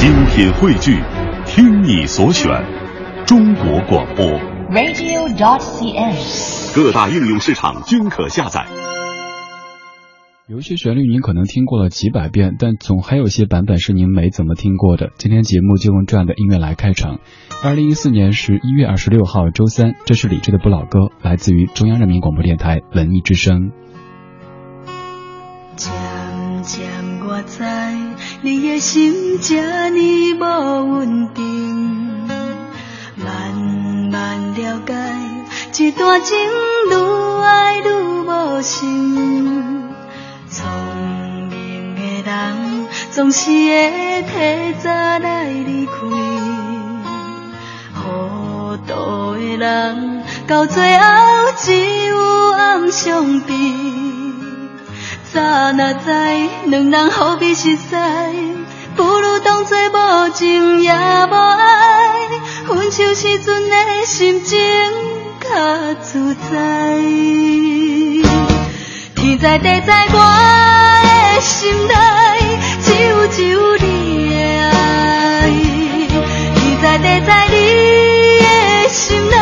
精品汇聚，听你所选，中国广播。radio.cn。各大应用市场均可下载。有一些旋律您可能听过了几百遍，但总还有些版本是您没怎么听过的。今天节目就用这样的音乐来开场。二零一四年十一月二十六号周三，这是李志的不老歌，来自于中央人民广播电台文艺之声。你的心这呢无稳定，慢慢了解一段情愈爱愈无心。聪明的人总是会提早来离开，糊涂的人到最后只有暗伤悲。早若知两人何必熟悉，不如当作无情也无爱，分手时阵的心情较自在。天知地知我的心内只有只有你的爱，天知地知你的心内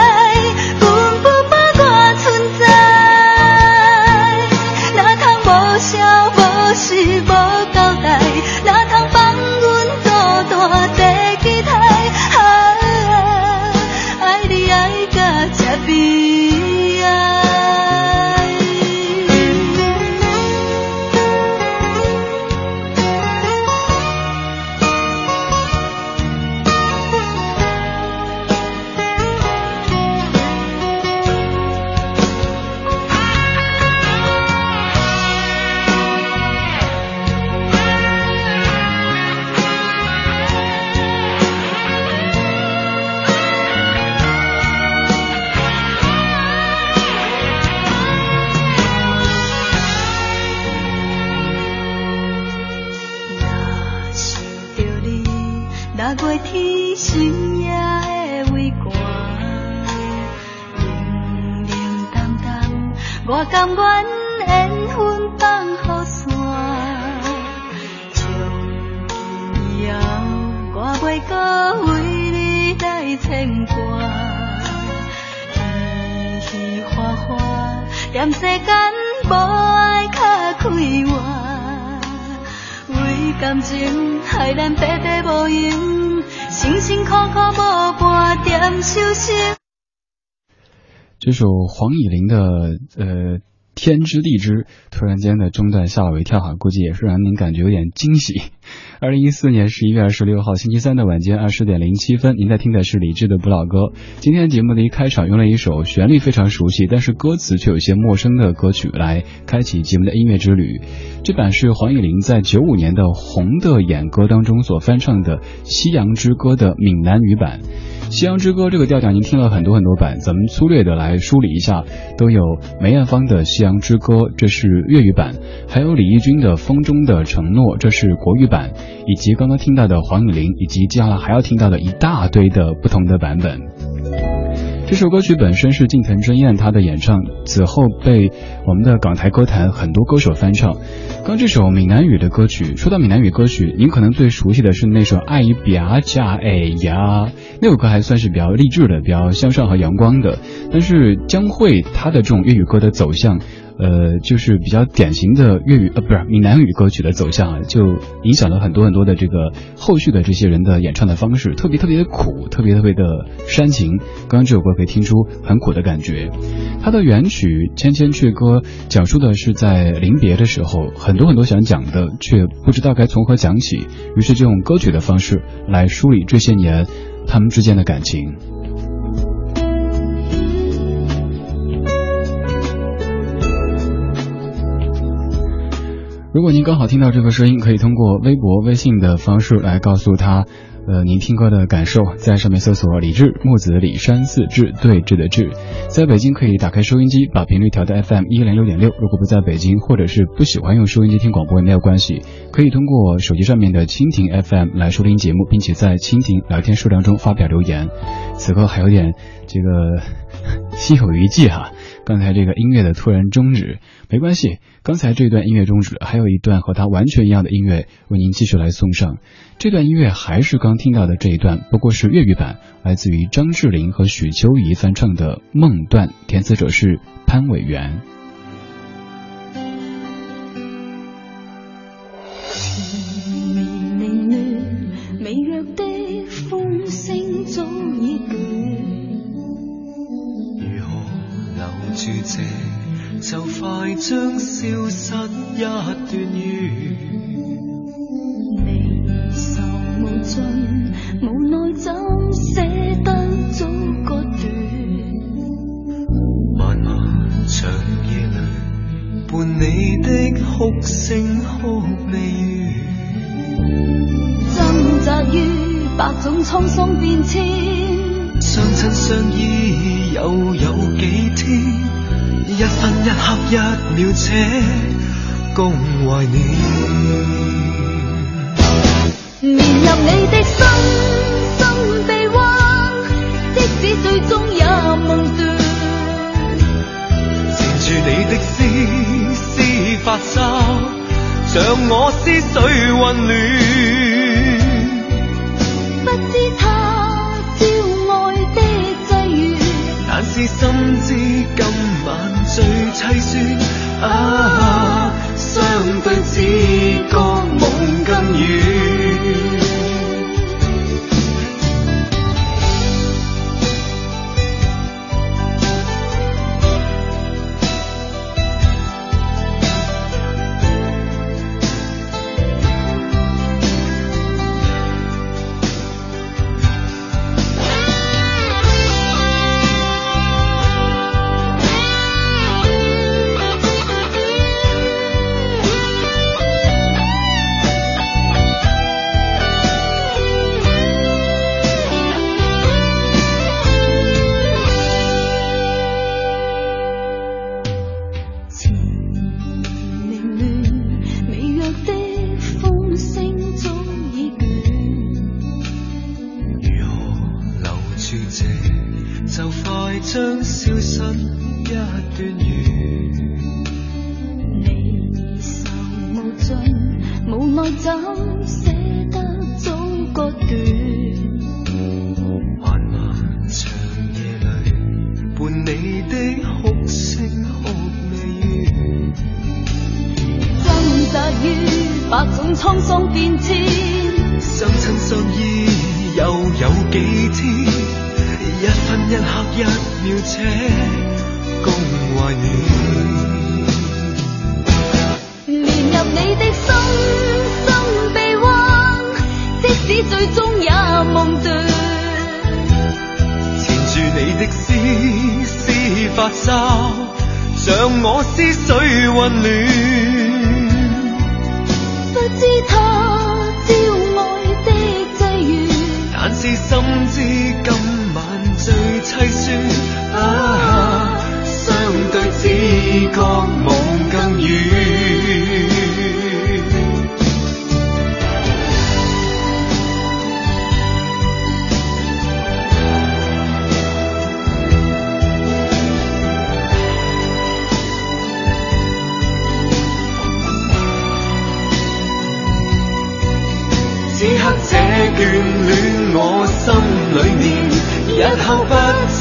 就黄以玲的呃。天知地知，突然间的中断吓了我一跳哈，估计也是让您感觉有点惊喜。二零一四年十一月二十六号星期三的晚间二十点零七分，您在听的是李志的不老歌。今天节目的一开场用了一首旋律非常熟悉，但是歌词却有些陌生的歌曲来开启节目的音乐之旅。这版是黄以玲在九五年的《红的眼歌》当中所翻唱的《夕阳之歌》的闽南语版。《夕阳之歌》这个调调，您听了很多很多版，咱们粗略的来梳理一下，都有梅艳芳的《夕阳之歌》，这是粤语版；还有李翊君的《风中的承诺》，这是国语版；以及刚刚听到的黄雨玲，以及接下来还要听到的一大堆的不同的版本。这首歌曲本身是近藤真彦他的演唱，此后被我们的港台歌坛很多歌手翻唱。刚这首闽南语的歌曲，说到闽南语歌曲，您可能最熟悉的是那首《爱比亚加哎呀》，那首歌还算是比较励志的、比较向上和阳光的。但是江蕙她的这种粤语歌的走向。呃，就是比较典型的粤语呃，不是闽南语歌曲的走向啊，就影响了很多很多的这个后续的这些人的演唱的方式，特别特别的苦，特别特别的煽情。刚刚这首歌可以听出很苦的感觉。它的原曲《千千阙歌》讲述的是在临别的时候，很多很多想讲的，却不知道该从何讲起，于是就用歌曲的方式来梳理这些年他们之间的感情。如果您刚好听到这个声音，可以通过微博、微信的方式来告诉他，呃您听歌的感受，在上面搜索李志木子李山四志对峙的志，在北京可以打开收音机，把频率调到 FM 一零六点六。如果不在北京，或者是不喜欢用收音机听广播也没有关系，可以通过手机上面的蜻蜓 FM 来收听节目，并且在蜻蜓聊天数量中发表留言。此刻还有点这个 心有余悸哈。刚才这个音乐的突然终止，没关系。刚才这段音乐终止，还有一段和它完全一样的音乐为您继续来送上。这段音乐还是刚听到的这一段，不过是粤语版，来自于张智霖和许秋怡翻唱的《梦断》，填词者是潘伟元。快将消失一段缘，离愁无尽，无奈怎舍得早割断？漫漫长夜里，伴你的哭声哭未完，挣扎于百种沧桑变迁，相亲相依又有几天？一分一刻一秒，且共怀念。绵入你的心，心被弯，即使最终也梦断。缠住你的丝丝发梢，像我思绪混乱。更远。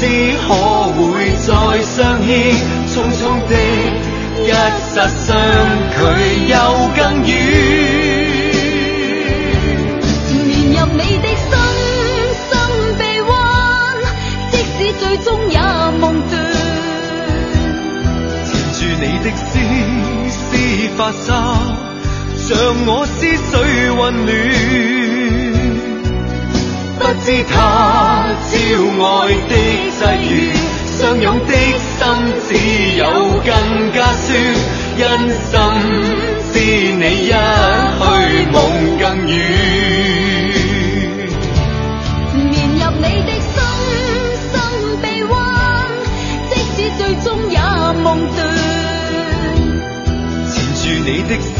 只可会再相见匆匆的一刹相距又更远缠绵入你的深深臂弯即使最终也梦断缠住你的丝丝发梢像我思绪混乱。知他朝爱的际遇相拥的心只有更加酸因心知你一去梦更远。连入你的心心臂弯即使最终也梦断缠住你的丝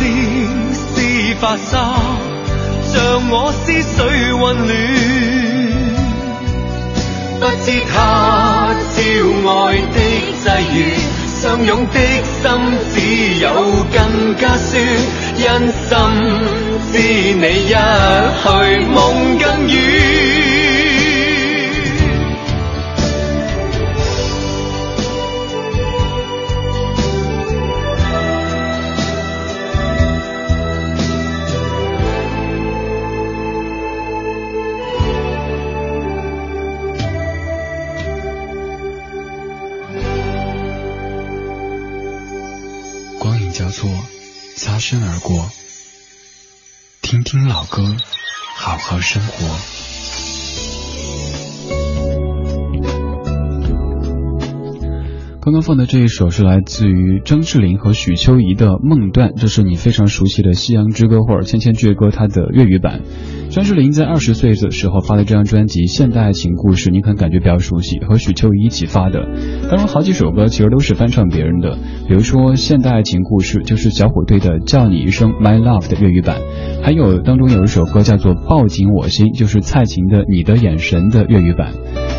丝发梢像我思绪混乱不知他朝爱的际遇，相拥的心只有更加酸，因心知你一去梦更远。身而过，听听老歌，好好生活。刚刚放的这一首是来自于张智霖和许秋怡的《梦断》，这是你非常熟悉的《夕阳之歌》或者《千千阙歌》它的粤语版。张智霖在二十岁的时候发的这张专辑《现代爱情故事》，你可能感觉比较熟悉，和许秋怡一起发的。当中好几首歌其实都是翻唱别人的，比如说《现代爱情故事》就是小虎队的《叫你一声 My Love》的粤语版，还有当中有一首歌叫做《抱紧我心》，就是蔡琴的《你的眼神》的粤语版。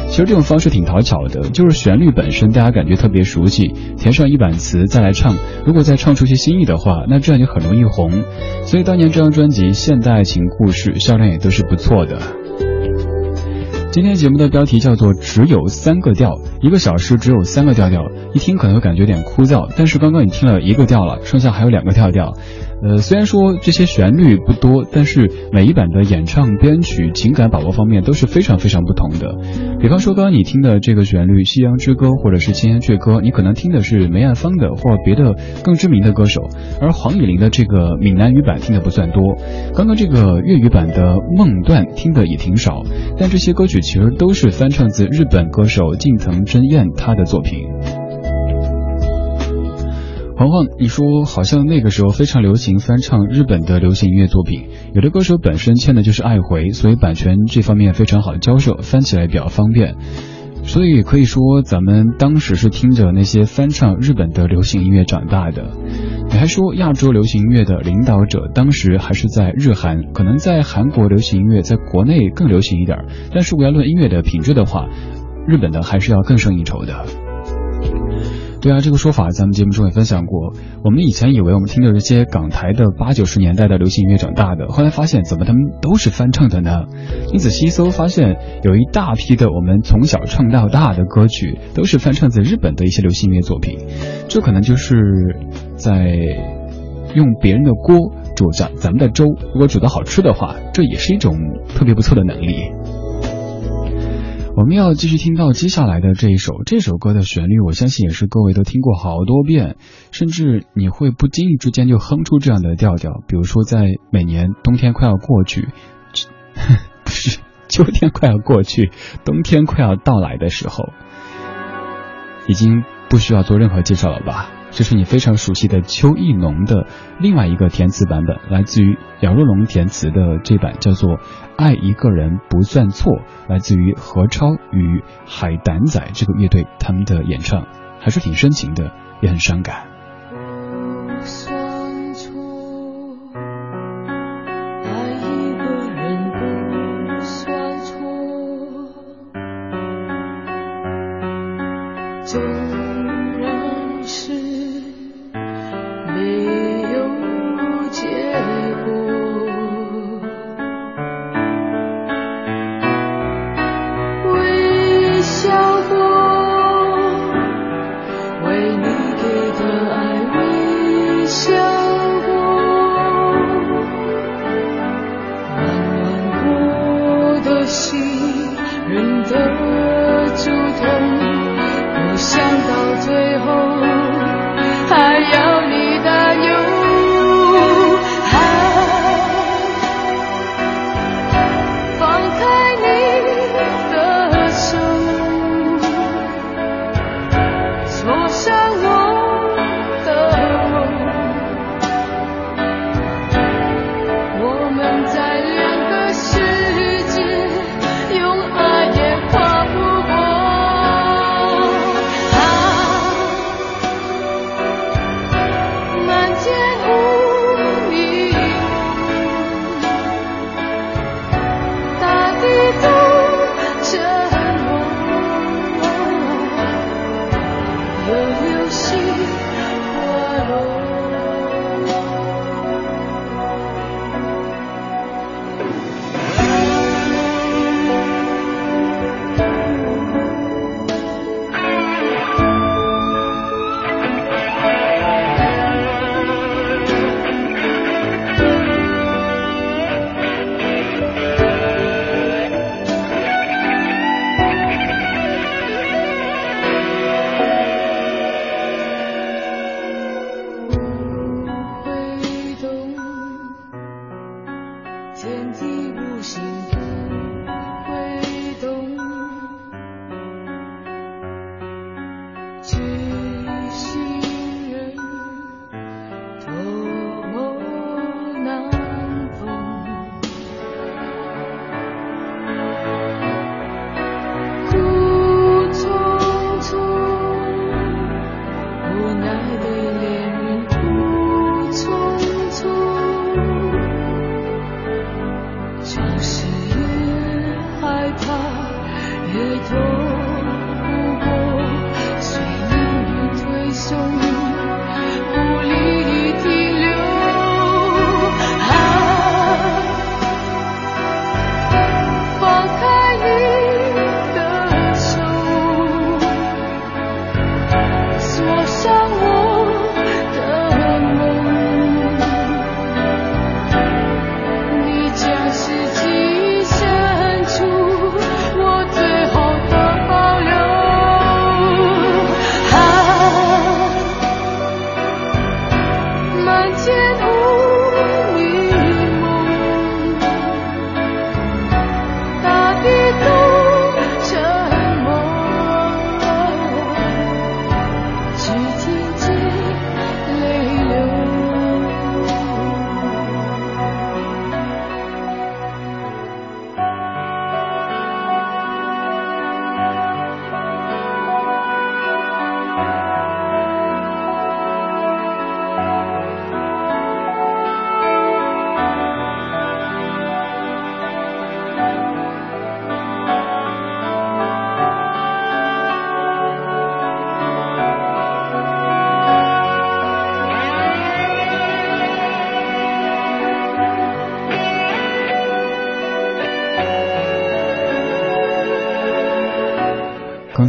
其实这种方式挺讨巧的，就是旋律本身大家感觉特别熟悉，填上一版词再来唱，如果再唱出些新意的话，那这样就很容易红。所以当年这张专辑《现代爱情故事》销量也都是不错的。今天节目的标题叫做“只有三个调”，一个小时只有三个调调，一听可能会感觉有点枯燥，但是刚刚你听了一个调了，剩下还有两个调调。呃，虽然说这些旋律不多，但是每一版的演唱、编曲、情感把握方面都是非常非常不同的。比方说，刚刚你听的这个旋律《夕阳之歌》或者是《千言阙歌》，你可能听的是梅艳芳的或别的更知名的歌手，而黄以玲的这个闽南语版听的不算多。刚刚这个粤语版的《梦断》听的也挺少，但这些歌曲其实都是翻唱自日本歌手近藤真彦他的作品。黄黄，你说好像那个时候非常流行翻唱日本的流行音乐作品，有的歌手本身签的就是爱回，所以版权这方面非常好交涉，翻起来比较方便。所以可以说咱们当时是听着那些翻唱日本的流行音乐长大的。你还说亚洲流行音乐的领导者当时还是在日韩，可能在韩国流行音乐在国内更流行一点，但是我要论音乐的品质的话，日本的还是要更胜一筹的。对啊，这个说法咱们节目中也分享过。我们以前以为我们听着这些港台的八九十年代的流行音乐长大的，后来发现怎么他们都是翻唱的呢？你仔细一搜，发现有一大批的我们从小唱到大的歌曲，都是翻唱自日本的一些流行音乐作品。这可能就是在用别人的锅煮咱咱们的粥，如果煮的好吃的话，这也是一种特别不错的能力。我们要继续听到接下来的这一首，这首歌的旋律，我相信也是各位都听过好多遍，甚至你会不经意之间就哼出这样的调调。比如说，在每年冬天快要过去，不是秋天快要过去，冬天快要到来的时候，已经不需要做任何介绍了吧？这是你非常熟悉的邱意浓的另外一个填词版本，来自于姚若龙填词的这版叫做《爱一个人不算错》，来自于何超与海胆仔这个乐队他们的演唱，还是挺深情的，也很伤感。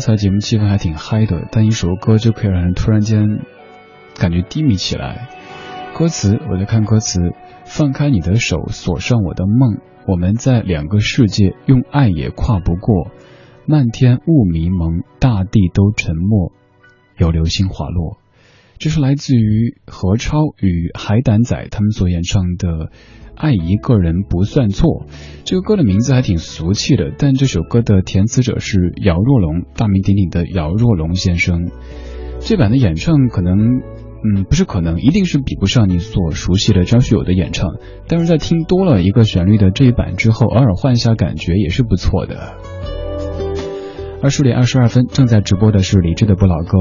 刚才节目气氛还挺嗨的，但一首歌就可以让人突然间感觉低迷起来。歌词，我在看歌词，放开你的手，锁上我的梦，我们在两个世界，用爱也跨不过。漫天雾迷蒙，大地都沉默，有流星滑落。这是来自于何超与海胆仔他们所演唱的《爱一个人不算错》。这个歌的名字还挺俗气的，但这首歌的填词者是姚若龙，大名鼎鼎的姚若龙先生。这版的演唱可能，嗯，不是可能，一定是比不上你所熟悉的张学友的演唱。但是在听多了一个旋律的这一版之后，偶尔换一下感觉也是不错的。二十点二十二分，正在直播的是李志的不老歌。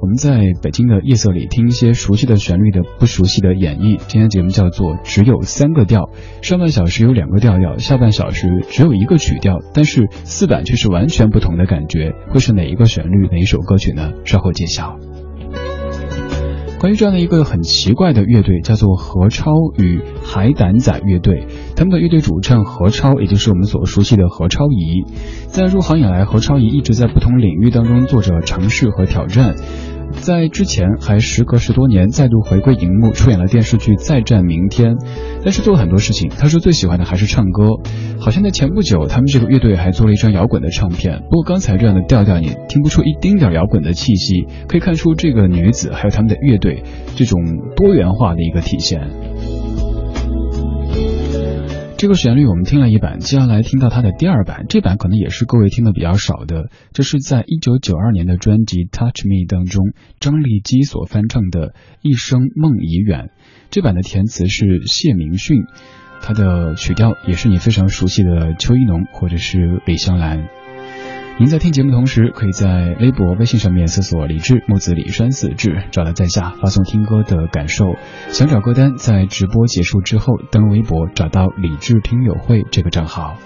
我们在北京的夜色里听一些熟悉的旋律的不熟悉的演绎。今天节目叫做只有三个调，上半小时有两个调调，下半小时只有一个曲调，但是四版却是完全不同的感觉。会是哪一个旋律，哪一首歌曲呢？稍后揭晓。关于这样的一个很奇怪的乐队，叫做何超与海胆仔乐队。他们的乐队主唱何超，也就是我们所熟悉的何超仪，在入行以来，何超仪一直在不同领域当中做着尝试和挑战。在之前还时隔十多年再度回归荧幕，出演了电视剧《再战明天》，但是做了很多事情。他说最喜欢的还是唱歌。好像在前不久，他们这个乐队还做了一张摇滚的唱片。不过刚才这样的调调，你听不出一丁点摇滚的气息，可以看出这个女子还有他们的乐队这种多元化的一个体现。这个旋律我们听了一版，接下来听到它的第二版，这版可能也是各位听的比较少的。这是在一九九二年的专辑《Touch Me》当中，张丽基所翻唱的《一生梦已远》。这版的填词是谢明训，他的曲调也是你非常熟悉的邱一农或者是李香兰。您在听节目同时，可以在微博、微信上面搜索“李志木子李山四志”，找到在下发送听歌的感受。想找歌单，在直播结束之后登录微博，找到“李志听友会”这个账号。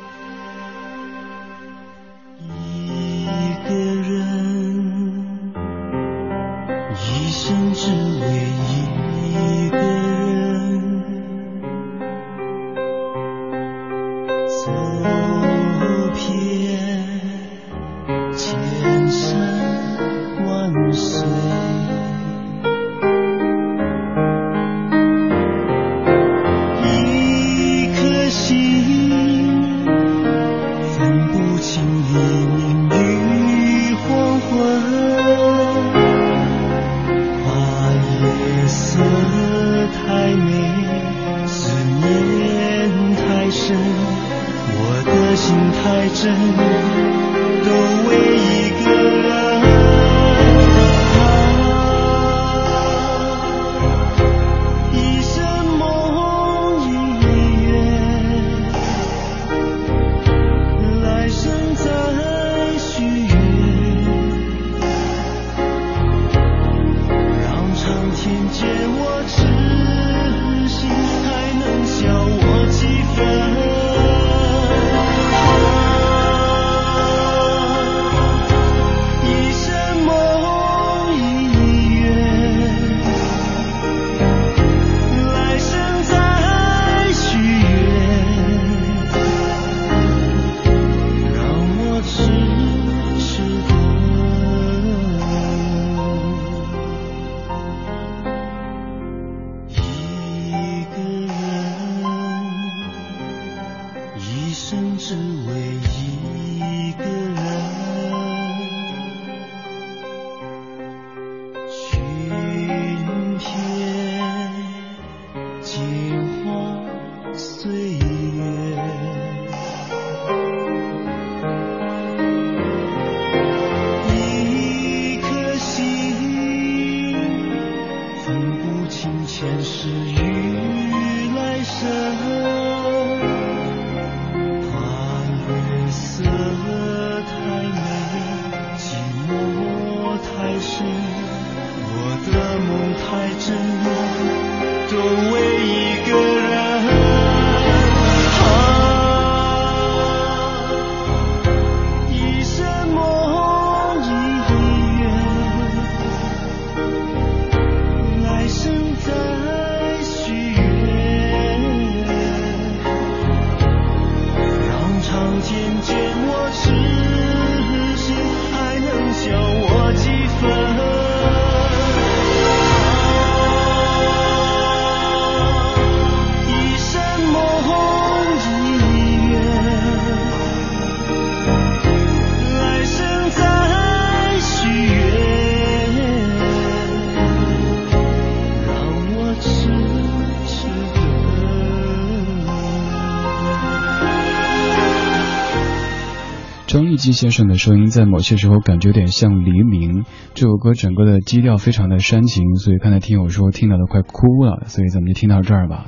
张立基先生的声音在某些时候感觉有点像黎明。这首歌整个的基调非常的煽情，所以刚才听友说听到都快哭了，所以咱们就听到这儿吧。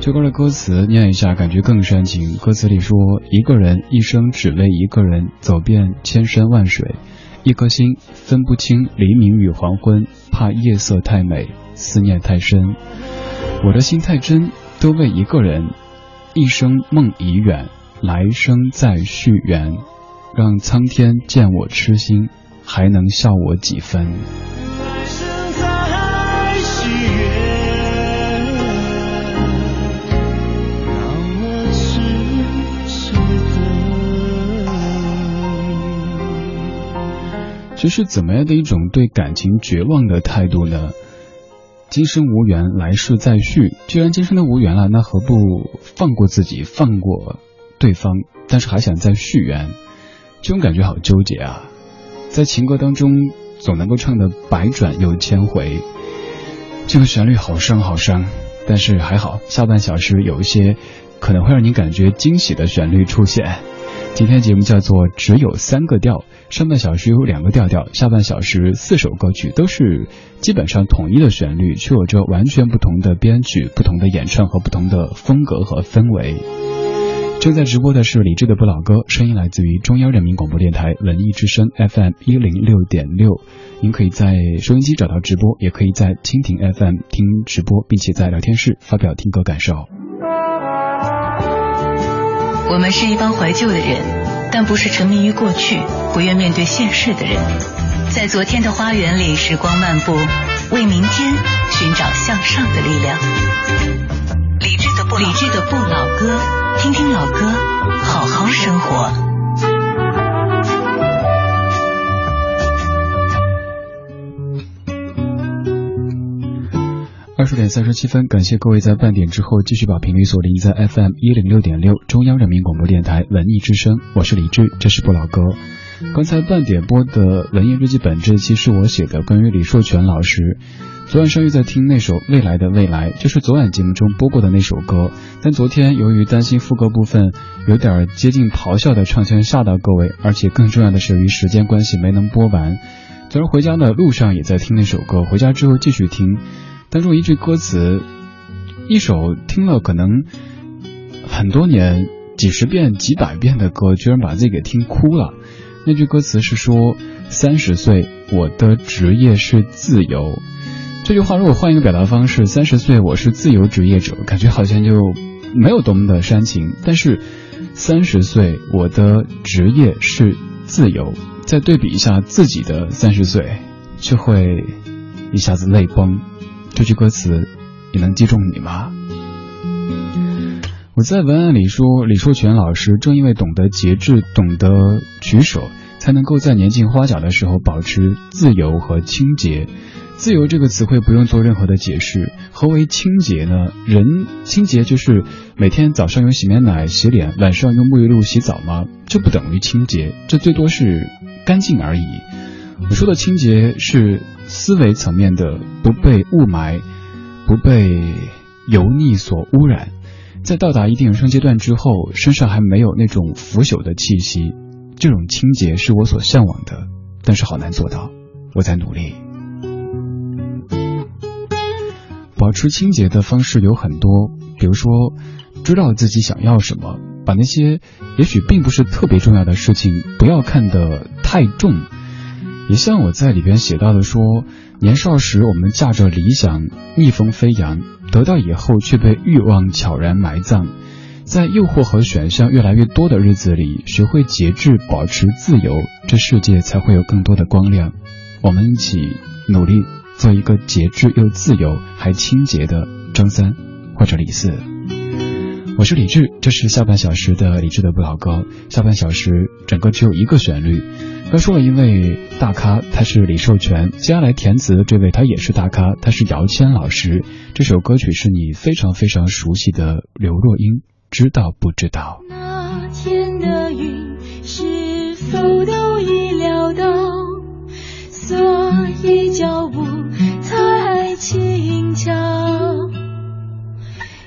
这歌的歌词念一下，感觉更煽情。歌词里说：一个人一生只为一个人，走遍千山万水，一颗心分不清黎明与黄昏，怕夜色太美，思念太深。我的心太真，都为一个人，一生梦已远，来生再续缘，让苍天见我痴心，还能笑我几分。来生再许愿，让我痴痴等。这是怎么样的一种对感情绝望的态度呢？今生无缘，来世再续。既然今生都无缘了，那何不放过自己，放过对方？但是还想再续缘，这种感觉好纠结啊！在情歌当中，总能够唱的百转又千回，这个旋律好伤好伤。但是还好，下半小时有一些可能会让你感觉惊喜的旋律出现。今天节目叫做只有三个调，上半小时有两个调调，下半小时四首歌曲都是基本上统一的旋律，却有着完全不同的编曲、不同的演唱和不同的风格和氛围。正在直播的是李志的不老歌，声音来自于中央人民广播电台文艺之声 FM 一零六点六。您可以在收音机找到直播，也可以在蜻蜓 FM 听直播，并且在聊天室发表听歌感受。我们是一帮怀旧的人，但不是沉迷于过去、不愿面对现实的人。在昨天的花园里，时光漫步，为明天寻找向上的力量。理智的不理智的不老歌，听听老歌，好好生活。二十点三十七分，感谢各位在半点之后继续把频率锁定在 FM 一零六点六中央人民广播电台文艺之声，我是李志，这是不老歌。刚才半点播的文艺日记本这一期是我写的，关于李硕全老师。昨晚上又在听那首《未来的未来》，就是昨晚节目中播过的那首歌。但昨天由于担心副歌部分有点接近咆哮的唱腔吓到各位，而且更重要的是由于时间关系没能播完。昨儿回家的路上也在听那首歌，回家之后继续听。当中一句歌词，一首听了可能很多年、几十遍、几百遍的歌，居然把自己给听哭了。那句歌词是说：“三十岁，我的职业是自由。”这句话如果换一个表达方式，“三十岁，我是自由职业者”，感觉好像就没有多么的煽情。但是，三十岁，我的职业是自由，再对比一下自己的三十岁，就会一下子泪崩。这句歌词，也能击中你吗？我在文案里说，李硕全老师正因为懂得节制、懂得取舍，才能够在年近花甲的时候保持自由和清洁。自由这个词汇不用做任何的解释。何为清洁呢？人清洁就是每天早上用洗面奶洗脸，晚上用沐浴露洗澡吗？这不等于清洁，这最多是干净而已。我说的清洁是思维层面的，不被雾霾、不被油腻所污染。在到达一定人生阶段之后，身上还没有那种腐朽的气息，这种清洁是我所向往的，但是好难做到。我在努力。保持清洁的方式有很多，比如说，知道自己想要什么，把那些也许并不是特别重要的事情不要看得太重。也像我在里边写到的说，年少时我们驾着理想逆风飞扬，得到以后却被欲望悄然埋葬。在诱惑和选项越来越多的日子里，学会节制，保持自由，这世界才会有更多的光亮。我们一起努力，做一个节制又自由还清洁的张三或者李四。我是李志，这是下半小时的李志的不老歌。下半小时整个只有一个旋律。刚说了一位大咖，他是李寿全。接下来填词的这位，他也是大咖，他是姚谦老师。这首歌曲是你非常非常熟悉的刘若英，知道不知道？那天的云是否都已料到，所以脚步才轻巧，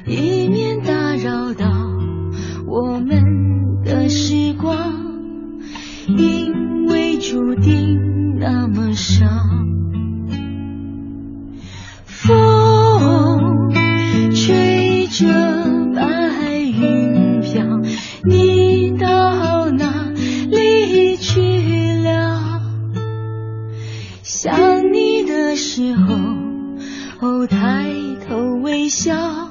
以免打扰到我们的时光。因为注定那么少。风吹着白云飘，你到哪里去了？想时候，抬头微笑，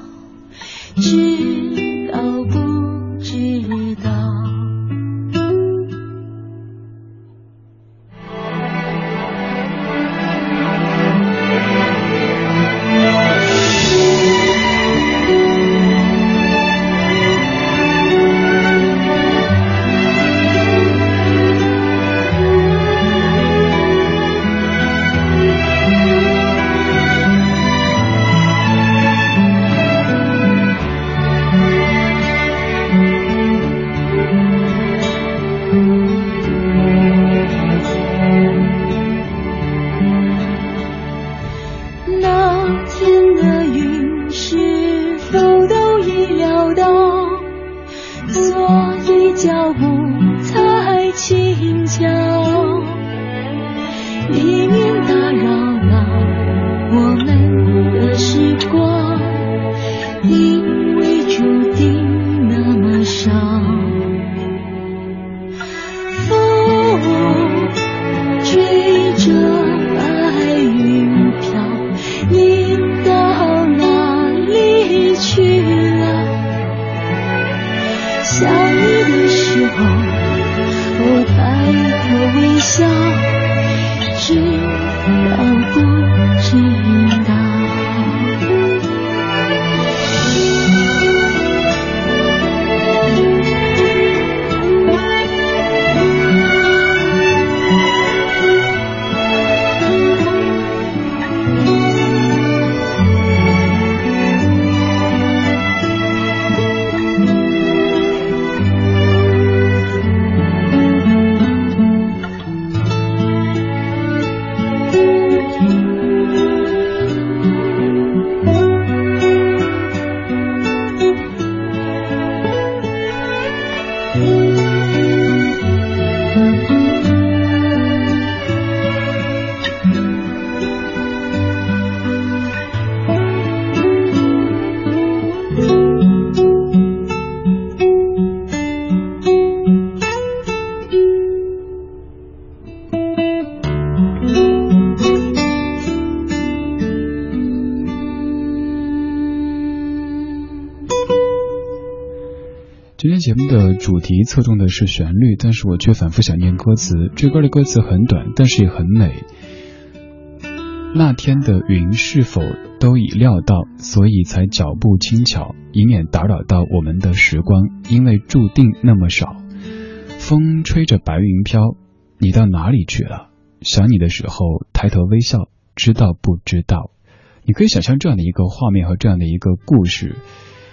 知道不主题侧重的是旋律，但是我却反复想念歌词。这歌的歌词很短，但是也很美。那天的云是否都已料到，所以才脚步轻巧，以免打扰到我们的时光，因为注定那么少。风吹着白云飘，你到哪里去了？想你的时候，抬头微笑，知道不知道？你可以想象这样的一个画面和这样的一个故事。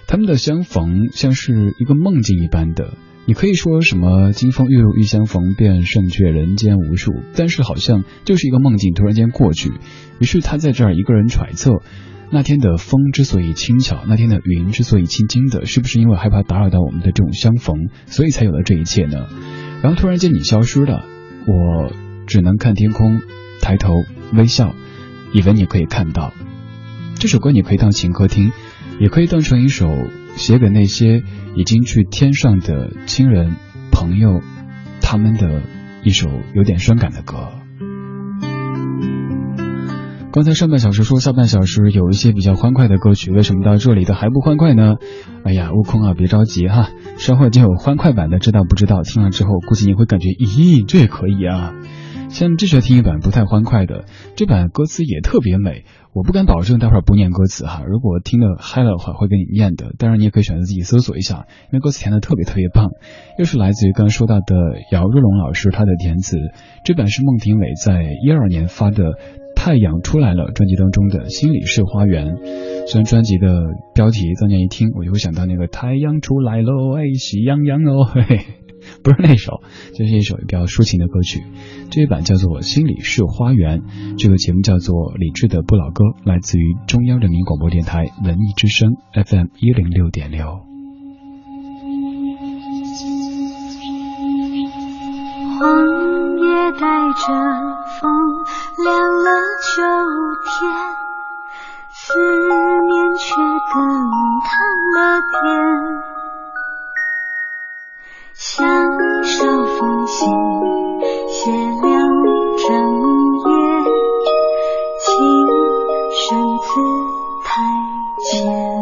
他们的相逢像是一个梦境一般的，你可以说什么“金风玉露一相逢，便胜却人间无数”，但是好像就是一个梦境突然间过去。于是他在这儿一个人揣测，那天的风之所以轻巧，那天的云之所以轻轻的，是不是因为害怕打扰到我们的这种相逢，所以才有了这一切呢？然后突然间你消失了，我只能看天空，抬头微笑，以为你可以看到。这首歌你可以当情歌听。也可以当成一首写给那些已经去天上的亲人朋友，他们的一首有点伤感的歌。刚才上半小时说下半小时有一些比较欢快的歌曲，为什么到这里的还不欢快呢？哎呀，悟空啊，别着急哈，稍后就有欢快版的，知道不知道？听了之后，估计你会感觉，咦，这也可以啊。像这学听一版不太欢快的，这版歌词也特别美。我不敢保证待会儿不念歌词哈，如果听得嗨了的话会给你念的。当然你也可以选择自己搜索一下，因为歌词填的特别特别棒。又是来自于刚刚说到的姚若龙老师他的填词，这版是孟庭苇在一二年发的《太阳出来了》专辑当中的《心里是花园》。虽然专辑的标题当年一听，我就会想到那个太阳出来喽，哎，喜羊羊哦，嘿嘿。不是那首，就是一首比较抒情的歌曲。这一版叫做《心里是花园》，这个节目叫做李志的不老歌，来自于中央人民广播电台文艺之声 FM 一零六点六。花带着风凉了秋天，思念却更烫了点。像手风信，写了整夜，情深字太浅，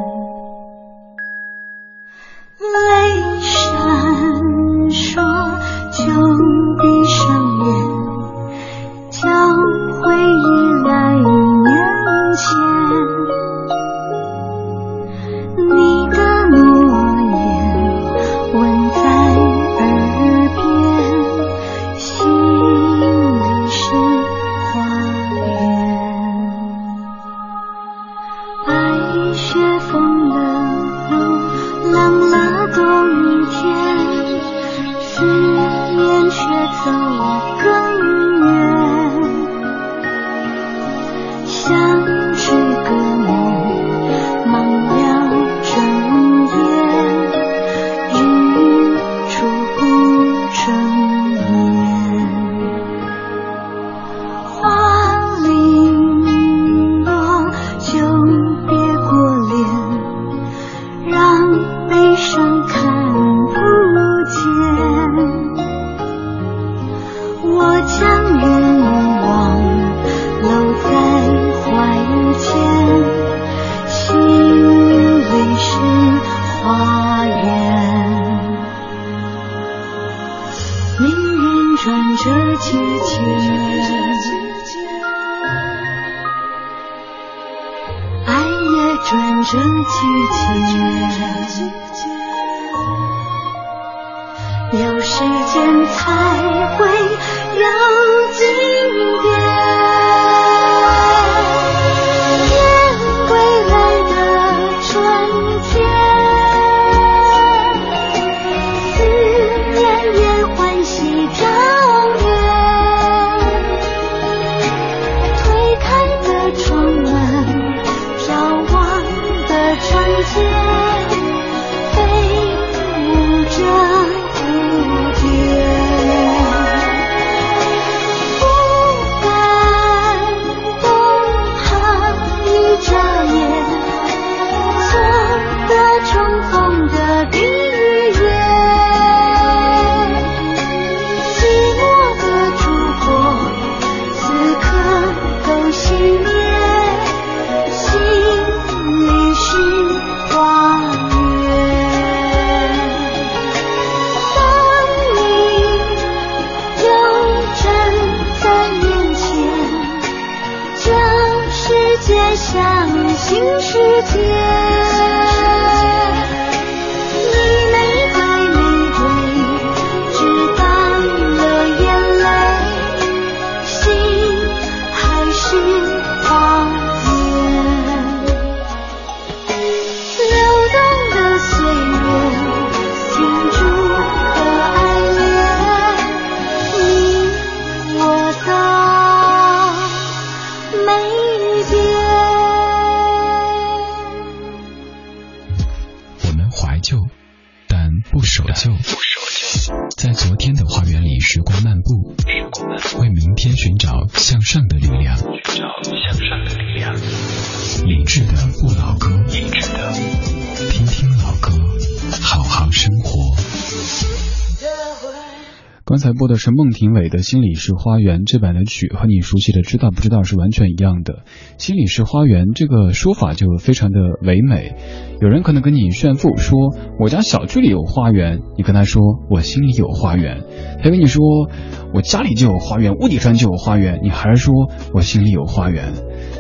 孟庭苇的《心里是花园》这版的曲，和你熟悉的《知道不知道》是完全一样的。《心里是花园》这个说法就非常的唯美。有人可能跟你炫富，说我家小区里有花园，你跟他说我心里有花园。他跟你说我家里就有花园，屋顶上就有花园，你还是说我心里有花园。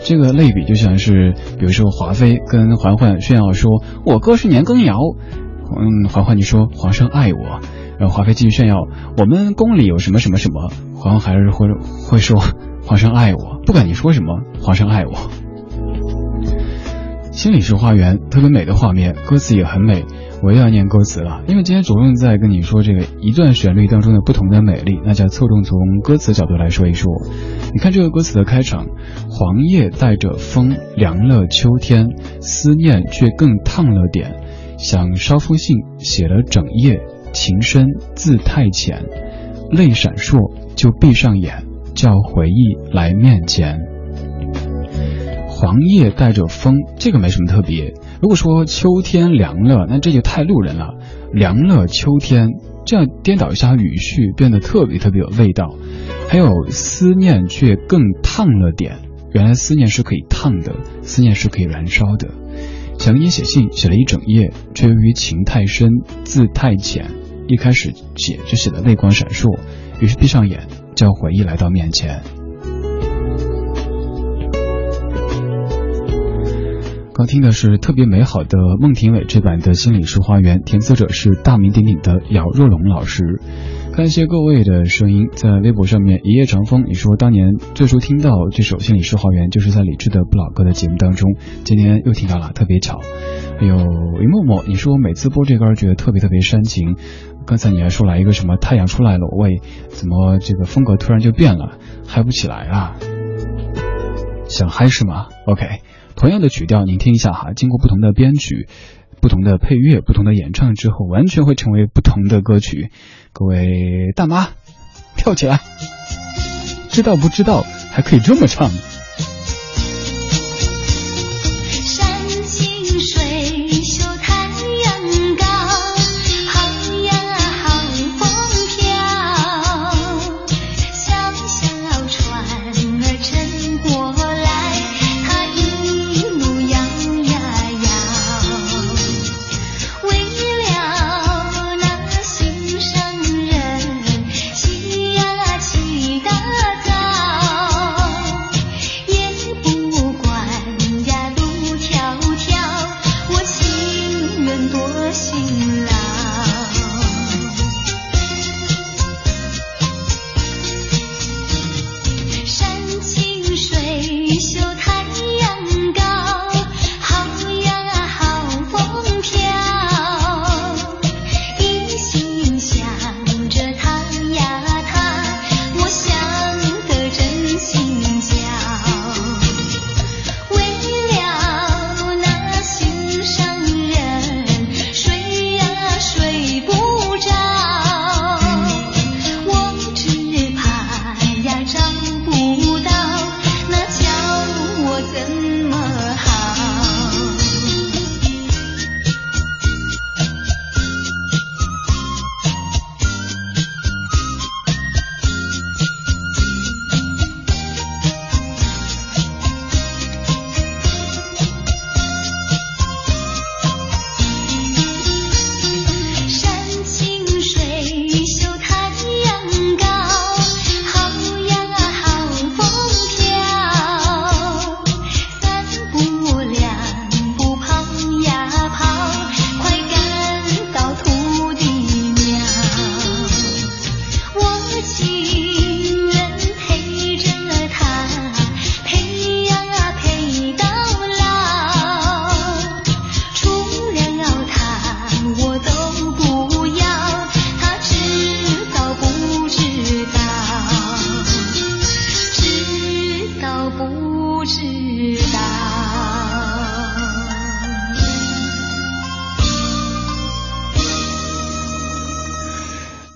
这个类比就像是，比如说华妃跟嬛嬛炫耀说，我哥是年羹尧，嗯，嬛嬛你说皇上爱我。然后华妃继续炫耀，我们宫里有什么什么什么，皇上还是会会说皇上爱我，不管你说什么，皇上爱我。心里是花园，特别美的画面，歌词也很美。我又要念歌词了，因为今天着重在跟你说这个一段旋律当中的不同的美丽，那就侧重从歌词角度来说一说。你看这个歌词的开场，黄叶带着风凉了秋天，思念却更烫了点，想捎封信写了整夜。情深字太浅，泪闪烁，就闭上眼，叫回忆来面前。黄叶带着风，这个没什么特别。如果说秋天凉了，那这就太路人了。凉了秋天，这样颠倒一下语序，变得特别特别有味道。还有思念却更烫了点，原来思念是可以烫的，思念是可以燃烧的。想给你写信，写了一整夜，却由于情太深，字太浅，一开始写就写的泪光闪烁，于是闭上眼，叫回忆来到面前。刚听的是特别美好的孟庭苇这版的《心理诗花园》，填词者是大名鼎鼎的姚若龙老师。感谢各位的声音，在微博上面一夜长风，你说当年最初听到这首《心理诗花园》，就是在李志的不老歌的节目当中，今天又听到了，特别巧。还有云默默，你说每次播这歌觉得特别特别煽情，刚才你还说来一个什么太阳出来了，喂，怎么这个风格突然就变了，嗨不起来啊？想嗨是吗？OK，同样的曲调，您听一下哈，经过不同的编曲。不同的配乐，不同的演唱之后，完全会成为不同的歌曲。各位大妈，跳起来！知道不知道？还可以这么唱。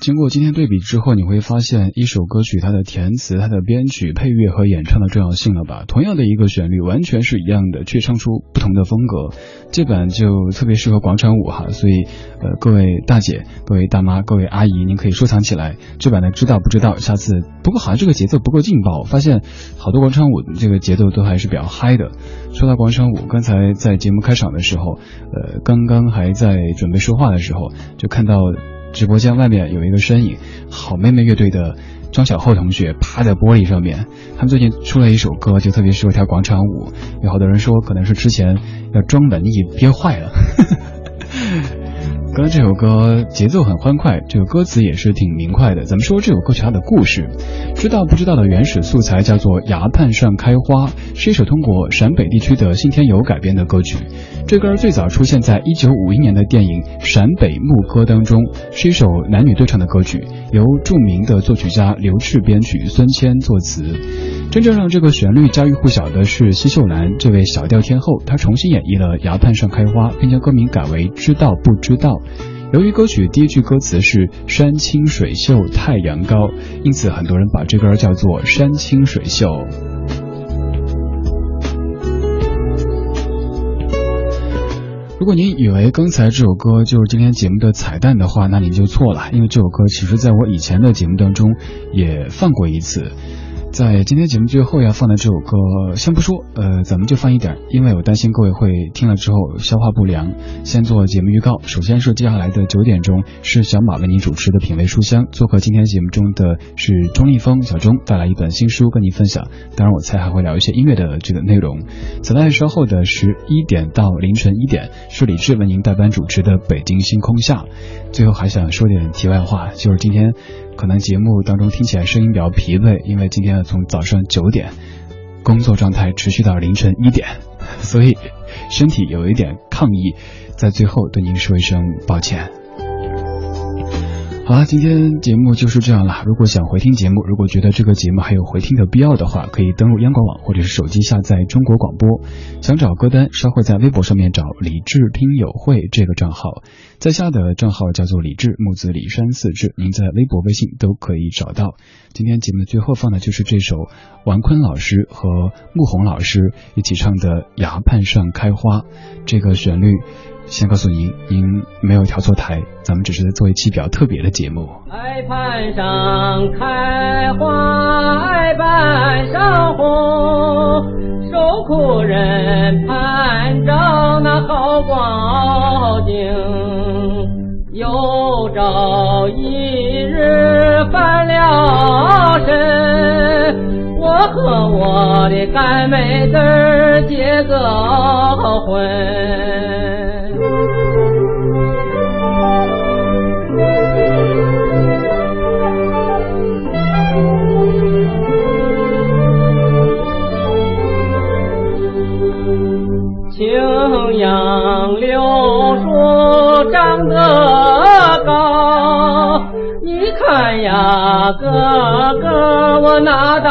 经过今天对比之后，你会发现一首歌曲它的填词、它的编曲、配乐和演唱的重要性了吧？同样的一个旋律，完全是一样的，却唱出不同的风格。这版就特别适合广场舞哈，所以呃，各位大姐、各位大妈、各位阿姨，您可以收藏起来。这版的知道不知道？下次不过好像这个节奏不够劲爆，发现好多广场舞这个节奏都还是比较嗨的。说到广场舞，刚才在节目开场的时候，呃，刚刚还在准备说话的时候，就看到。直播间外面有一个身影，好妹妹乐队的张小厚同学趴在玻璃上面。他们最近出了一首歌，就特别适合跳广场舞。有好多人说，可能是之前要装文艺憋坏了。刚刚这首歌节奏很欢快，这个歌词也是挺明快的。咱们说这首歌曲它的故事，知道不知道的原始素材叫做《崖畔上开花》，是一首通过陕北地区的信天游改编的歌曲。这歌最早出现在一九五一年的电影《陕北牧歌》当中，是一首男女对唱的歌曲，由著名的作曲家刘炽编曲，孙谦作词。真正让这个旋律家喻户晓的是奚秀兰这位小调天后，她重新演绎了《崖畔上开花》，并将歌名改为《知道不知道》。由于歌曲第一句歌词是“山清水秀太阳高”，因此很多人把这歌叫做《山清水秀》。如果您以为刚才这首歌就是今天节目的彩蛋的话，那您就错了，因为这首歌其实在我以前的节目当中也放过一次。在今天节目最后要放的这首歌，先不说，呃，咱们就放一点，因为我担心各位会听了之后消化不良。先做节目预告，首先是接下来的九点钟是小马为您主持的品味书香，做客今天节目中的是钟立风小钟带来一本新书跟您分享，当然我猜还会聊一些音乐的这个内容。此外，稍后的十一点到凌晨一点是李志为您代班主持的北京星空下。最后还想说点题外话，就是今天。可能节目当中听起来声音比较疲惫，因为今天从早上九点工作状态持续到凌晨一点，所以身体有一点抗议，在最后对您说一声抱歉。好了，今天节目就是这样了。如果想回听节目，如果觉得这个节目还有回听的必要的话，可以登录央广网或者是手机下载中国广播。想找歌单，稍后在微博上面找“李志听友会”这个账号，在下的账号叫做“李志木子李山四志”，您在微博、微信都可以找到。今天节目的最后放的就是这首王坤老师和穆红老师一起唱的《崖畔上开花》，这个旋律。先告诉您，您没有调错台，咱们只是在做一期比较特别的节目。崖畔上开花，崖畔上红，受苦人盼着那好光景。有朝一日翻了身，我和我的干妹子结个婚。杨柳树长得高，你看呀，哥哥我拿刀。